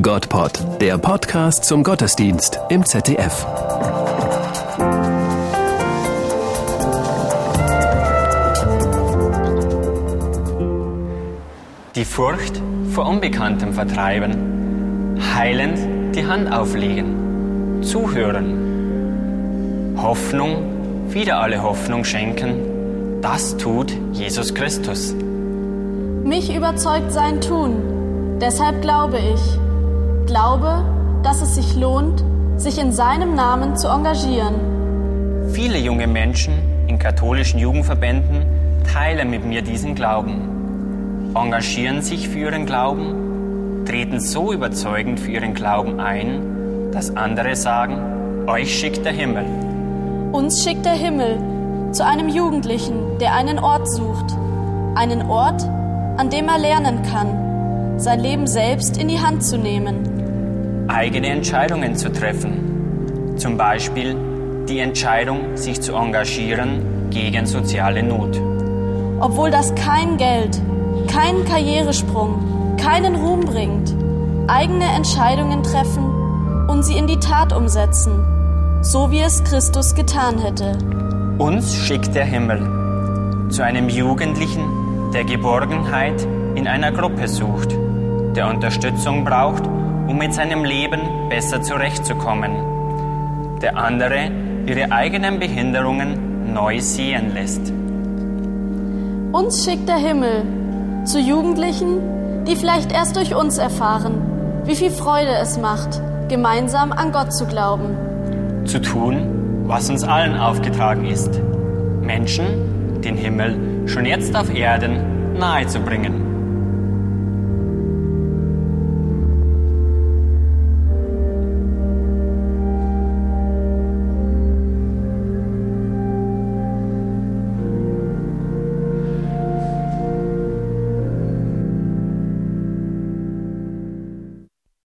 Gottpod, der Podcast zum Gottesdienst im ZDF. Die Furcht vor Unbekanntem vertreiben, heilend die Hand auflegen, zuhören, Hoffnung, wieder alle Hoffnung schenken, das tut Jesus Christus. Mich überzeugt sein Tun, deshalb glaube ich. Glaube, dass es sich lohnt, sich in seinem Namen zu engagieren. Viele junge Menschen in katholischen Jugendverbänden teilen mit mir diesen Glauben, engagieren sich für ihren Glauben, treten so überzeugend für ihren Glauben ein, dass andere sagen, euch schickt der Himmel. Uns schickt der Himmel zu einem Jugendlichen, der einen Ort sucht. Einen Ort, an dem er lernen kann, sein Leben selbst in die Hand zu nehmen. Eigene Entscheidungen zu treffen. Zum Beispiel die Entscheidung, sich zu engagieren gegen soziale Not. Obwohl das kein Geld, keinen Karrieresprung, keinen Ruhm bringt. Eigene Entscheidungen treffen und sie in die Tat umsetzen, so wie es Christus getan hätte. Uns schickt der Himmel zu einem Jugendlichen, der Geborgenheit in einer Gruppe sucht, der Unterstützung braucht, um mit seinem Leben besser zurechtzukommen, der andere ihre eigenen Behinderungen neu sehen lässt. Uns schickt der Himmel zu Jugendlichen, die vielleicht erst durch uns erfahren, wie viel Freude es macht, gemeinsam an Gott zu glauben. Zu tun, was uns allen aufgetragen ist. Menschen den Himmel schon jetzt auf Erden nahezubringen.